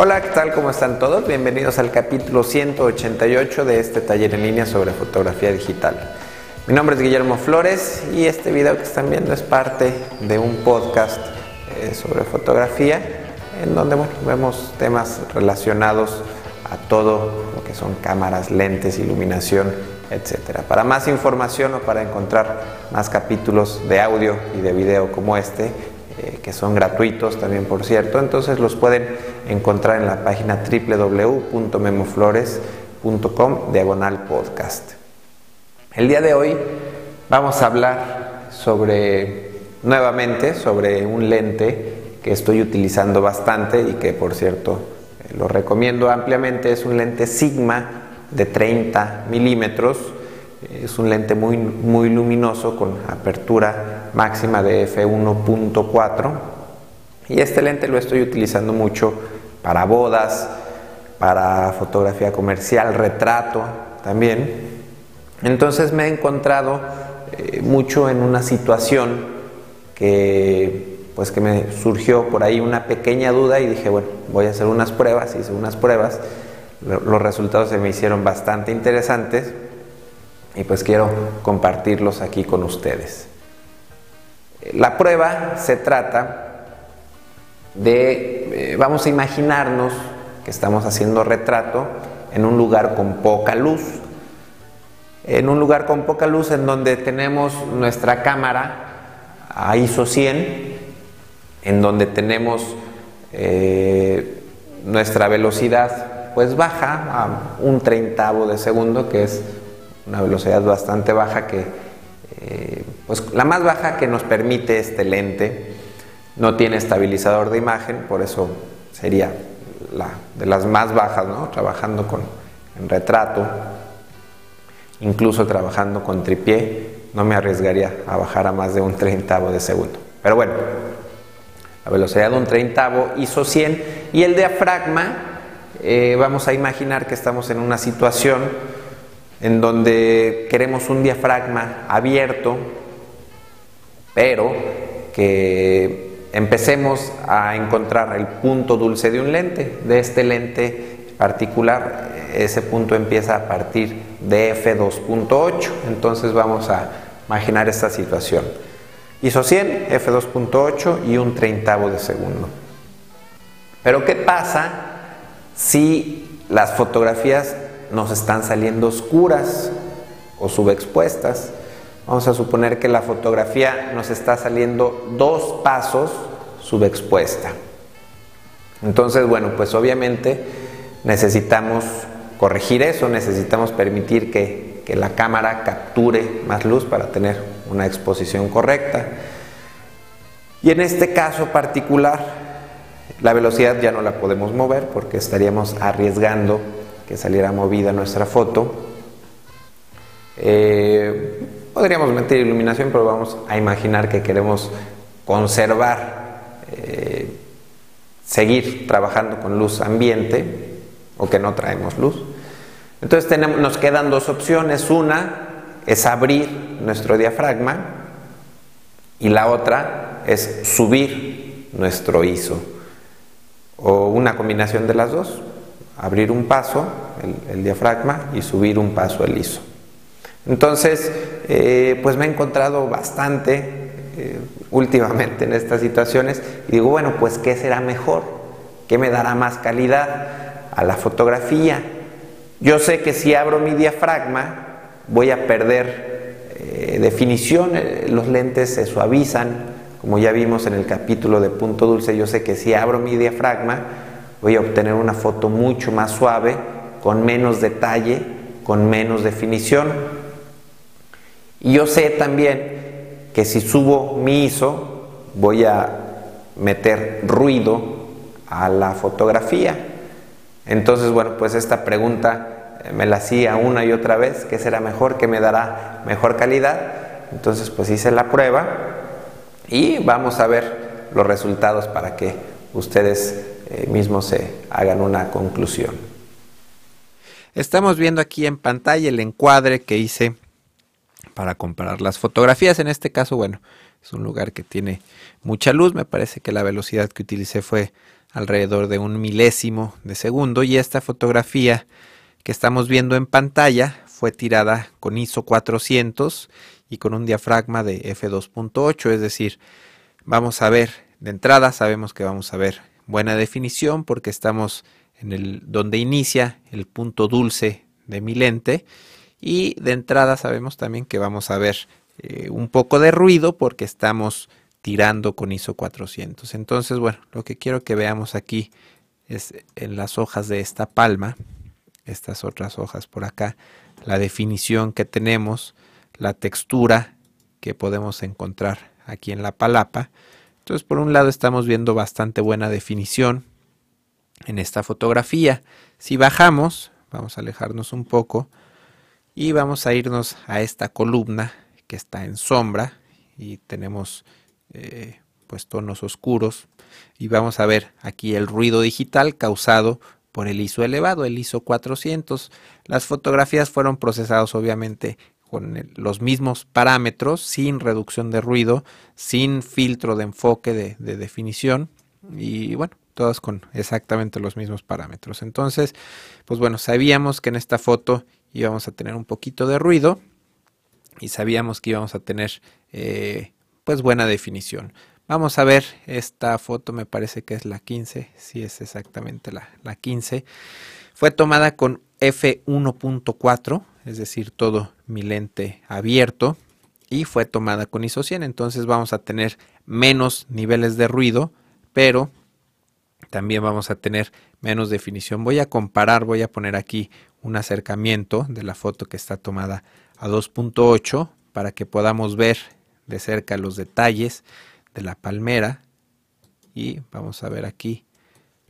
Hola, ¿qué tal? ¿Cómo están todos? Bienvenidos al capítulo 188 de este taller en línea sobre fotografía digital. Mi nombre es Guillermo Flores y este video que están viendo es parte de un podcast eh, sobre fotografía en donde bueno, vemos temas relacionados a todo lo que son cámaras, lentes, iluminación, etc. Para más información o para encontrar más capítulos de audio y de video como este, eh, que son gratuitos también por cierto, entonces los pueden encontrar en la página www.memoflores.com diagonal podcast. El día de hoy vamos a hablar sobre, nuevamente, sobre un lente que estoy utilizando bastante y que por cierto eh, lo recomiendo ampliamente, es un lente Sigma de 30 milímetros, es un lente muy, muy luminoso con apertura máxima de f1.4 y este lente lo estoy utilizando mucho para bodas, para fotografía comercial, retrato también. Entonces me he encontrado eh, mucho en una situación que pues que me surgió por ahí una pequeña duda y dije, bueno, voy a hacer unas pruebas, hice unas pruebas, los resultados se me hicieron bastante interesantes y pues quiero compartirlos aquí con ustedes. La prueba se trata de, eh, vamos a imaginarnos que estamos haciendo retrato en un lugar con poca luz. En un lugar con poca luz en donde tenemos nuestra cámara a ISO 100, en donde tenemos eh, nuestra velocidad pues baja a un treintavo de segundo, que es una velocidad bastante baja que eh, pues la más baja que nos permite este lente. No tiene estabilizador de imagen, por eso sería la de las más bajas, ¿no? Trabajando con en retrato, incluso trabajando con tripié, no me arriesgaría a bajar a más de un treintavo de segundo. Pero bueno, la velocidad de un treintavo hizo 100 y el diafragma, eh, vamos a imaginar que estamos en una situación en donde queremos un diafragma abierto, pero que empecemos a encontrar el punto dulce de un lente, de este lente particular, ese punto empieza a partir de f2.8, entonces vamos a imaginar esta situación. ISO 100, f2.8 y un treintavo de segundo. Pero ¿qué pasa si las fotografías nos están saliendo oscuras o subexpuestas. Vamos a suponer que la fotografía nos está saliendo dos pasos subexpuesta. Entonces, bueno, pues obviamente necesitamos corregir eso, necesitamos permitir que, que, la cámara capture más luz para tener una exposición correcta. Y en este caso particular, la velocidad ya no la podemos mover porque estaríamos arriesgando que saliera movida nuestra foto. Eh, podríamos meter iluminación, pero vamos a imaginar que queremos conservar, eh, seguir trabajando con luz ambiente o que no traemos luz. Entonces tenemos, nos quedan dos opciones. Una es abrir nuestro diafragma y la otra es subir nuestro ISO o una combinación de las dos abrir un paso, el, diafragma, y subir un paso el ISO. Entonces, eh, pues me he encontrado bastante eh, últimamente en estas situaciones y digo, bueno, pues ¿qué será mejor? ¿Qué me dará más calidad a la fotografía? Yo sé que si abro mi diafragma voy a perder eh, definición, los lentes se suavizan, como ya vimos en el capítulo de punto dulce, yo sé que si abro mi diafragma voy a obtener una foto mucho más suave, con menos detalle, con menos definición. Y yo sé también que si subo mi ISO, voy a meter ruido a la fotografía. Entonces, bueno, pues esta pregunta me la hacía una y otra vez, ¿qué será mejor? ¿Qué me dará mejor calidad? Entonces, pues hice la prueba y vamos a ver los resultados para que ustedes eh, mismos se hagan una conclusión. Estamos viendo aquí en pantalla el encuadre que hice para comparar las fotografías. En este caso, bueno, es un lugar que tiene mucha luz. Me parece que la velocidad que utilicé fue alrededor de un milésimo de segundo y esta fotografía que estamos viendo en pantalla fue tirada con ISO 400 y con un diafragma de f2.8, es decir, vamos a ver de entrada, sabemos que vamos a ver buena definición porque estamos en el donde inicia el punto dulce de mi lente y de entrada sabemos también que vamos a ver eh, un poco de ruido porque estamos tirando con ISO 400. Entonces, bueno, lo que quiero que veamos aquí es en las hojas de esta palma, estas otras hojas por acá, la definición que tenemos, la textura que podemos encontrar aquí en la palapa. Entonces, por un lado estamos viendo bastante buena definición en esta fotografía. Si bajamos, vamos a alejarnos un poco y vamos a irnos a esta columna que está en sombra y tenemos eh, pues tonos oscuros y vamos a ver aquí el ruido digital causado por el ISO elevado, el ISO 400. Las fotografías fueron procesadas obviamente con los mismos parámetros, sin reducción de ruido, sin filtro de enfoque de, de definición y bueno, todas con exactamente los mismos parámetros. Entonces, pues bueno, sabíamos que en esta foto íbamos a tener un poquito de ruido y sabíamos que íbamos a tener eh, pues buena definición. Vamos a ver esta foto, me parece que es la 15, si es exactamente la, la 15. Fue tomada con f1.4, es decir, todo mi lente abierto y fue tomada con ISO 100, entonces vamos a tener menos niveles de ruido, pero también vamos a tener menos definición. Voy a comparar, voy a poner aquí un acercamiento de la foto que está tomada a 2.8 para que podamos ver de cerca los detalles de la palmera y vamos a ver aquí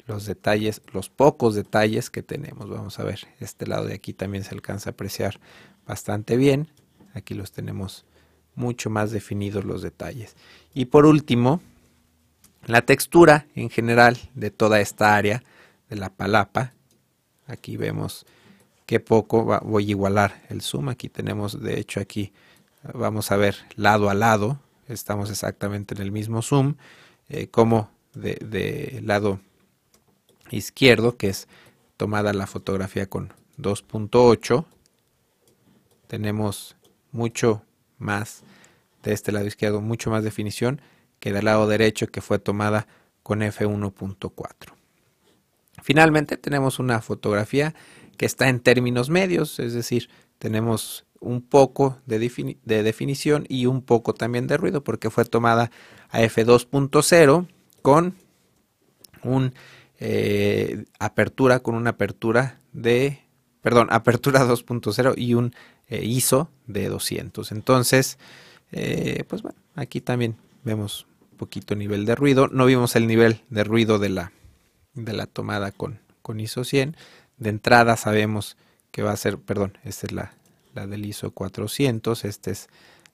los detalles, los pocos detalles que tenemos. Vamos a ver, este lado de aquí también se alcanza a apreciar bastante bien. Aquí los tenemos mucho más definidos los detalles. Y por último, la textura en general de toda esta área de la palapa. Aquí vemos que poco voy a igualar el zoom. Aquí tenemos, de hecho, aquí vamos a ver lado a lado. Estamos exactamente en el mismo zoom. Eh, como de, de, lado izquierdo, que es tomada la fotografía con 2.8. Tenemos mucho más de este lado izquierdo, mucho más definición que del lado derecho que fue tomada con f1.4. Finalmente tenemos una fotografía que está en términos medios, es decir, tenemos un poco de, definición y un poco también de ruido porque fue tomada a f2.0 con un eh, apertura con una apertura de perdón apertura 2.0 y un eh, ISO de 200 entonces eh, pues bueno aquí también vemos un poquito nivel de ruido. No vimos el nivel de ruido de la de la tomada con, con ISO 100 de entrada sabemos que va a ser, perdón, esta es la, la del ISO 400, esta es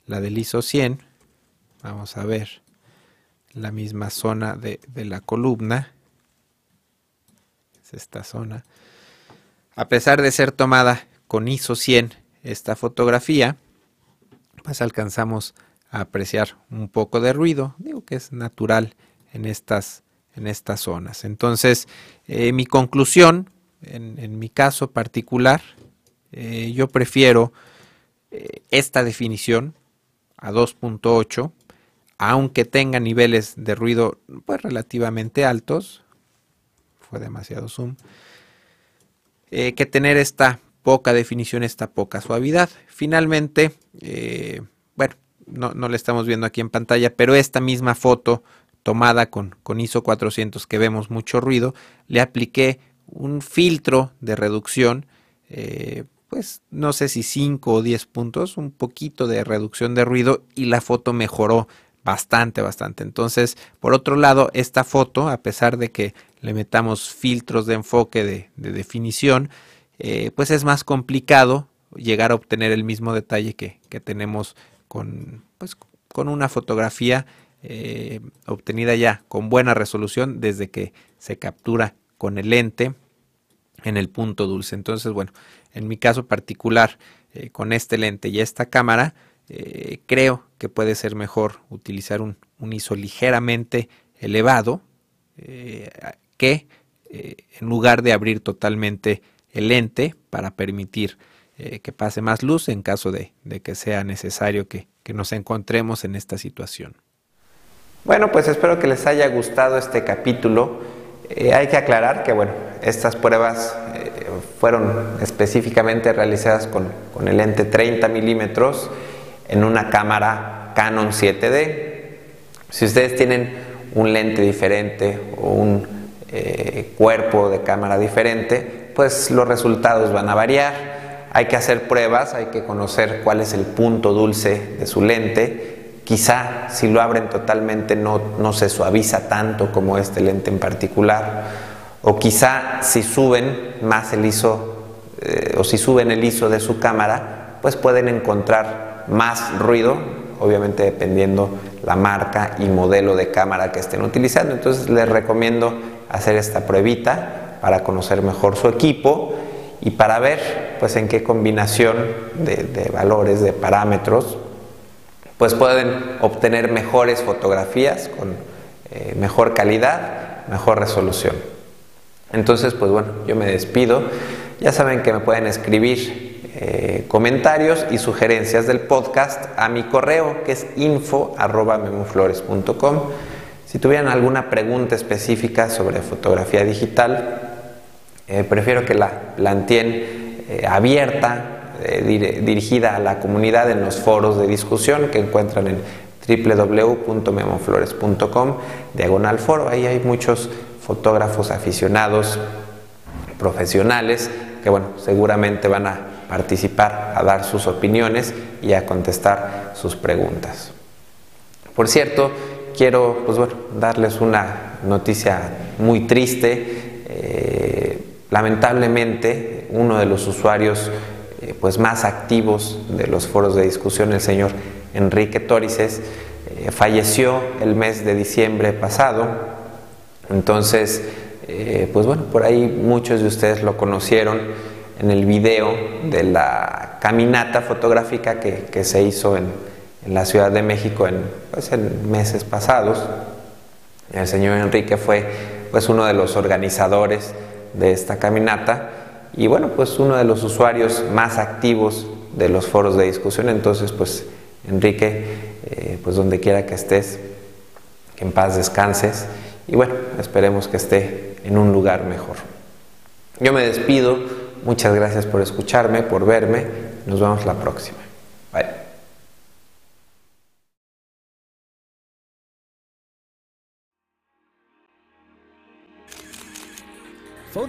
la del ISO 100. Vamos a ver la misma zona de, de la columna. Es esta zona. A pesar de ser tomada con ISO 100 esta fotografía, pues alcanzamos a apreciar un poco de ruido. Digo que es natural en estas, en estas zonas. Entonces, eh, mi conclusión en, mi caso particular, eh, yo prefiero eh, esta definición a 2.8, aunque tenga niveles de ruido pues relativamente altos, fue demasiado zoom, eh, que tener esta poca definición, esta poca suavidad. Finalmente, bueno, no, no la estamos viendo aquí en pantalla, pero esta misma foto tomada con, con ISO 400 que vemos mucho ruido, le apliqué un filtro de reducción, eh, pues no sé si 5 o 10 puntos, un poquito de reducción de ruido y la foto mejoró bastante, bastante. Entonces, por otro lado, esta foto, a pesar de que le metamos filtros de enfoque de, definición, eh, pues es más complicado llegar a obtener el mismo detalle que, tenemos con, pues, con una fotografía eh, obtenida ya con buena resolución desde que se captura con el lente en el punto dulce. Entonces, bueno, en mi caso particular, eh, con este lente y esta cámara, eh, creo que puede ser mejor utilizar un, ISO ligeramente elevado, eh, que en lugar de abrir totalmente el lente para permitir que pase más luz en caso de, que sea necesario que, nos encontremos en esta situación. Bueno, pues espero que les haya gustado este capítulo. Eh, hay que aclarar que, bueno, estas pruebas fueron específicamente realizadas con, con el lente 30 milímetros en una cámara Canon 7D. Si ustedes tienen un lente diferente o un eh, cuerpo de cámara diferente, pues los resultados van a variar. Hay que hacer pruebas, hay que conocer cuál es el punto dulce de su lente. Quizá si lo abren totalmente no, no se suaviza tanto como este lente en particular. O quizá si suben más el ISO eh, o si suben el ISO de su cámara, pues pueden encontrar más ruido, obviamente dependiendo la marca y modelo de cámara que estén utilizando. Entonces les recomiendo hacer esta pruebita para conocer mejor su equipo y para ver pues en qué combinación de, valores, de parámetros, pues pueden obtener mejores fotografías con eh, mejor calidad, mejor resolución. Entonces, pues bueno, yo me despido. Ya saben que me pueden escribir eh, comentarios y sugerencias del podcast a mi correo que es info.memoflores.com. Si tuvieran alguna pregunta específica sobre fotografía digital, eh, prefiero que la planteen abierta, eh, dirigida a la comunidad en los foros de discusión que encuentran en www.memoflores.com, diagonal foro. Ahí hay muchos fotógrafos aficionados, profesionales, que bueno, seguramente van a participar, a dar sus opiniones y a contestar sus preguntas. Por cierto, quiero pues darles una noticia muy triste. Eh, lamentablemente, uno de los usuarios eh, pues más activos de los foros de discusión, el señor Enrique Torices, eh, falleció el mes de diciembre pasado. Entonces, pues bueno, por ahí muchos de ustedes lo conocieron en el video de la caminata fotográfica que se hizo en, en la Ciudad de México en, pues, en meses pasados. El señor Enrique fue pues uno de los organizadores de esta caminata y bueno, pues uno de los usuarios más activos de los foros de discusión. Entonces, pues Enrique, eh, pues donde quiera que estés, en paz descanses y bueno, esperemos que esté en un lugar mejor. Yo me despido, muchas gracias por escucharme, por verme, nos vemos la próxima. Bye.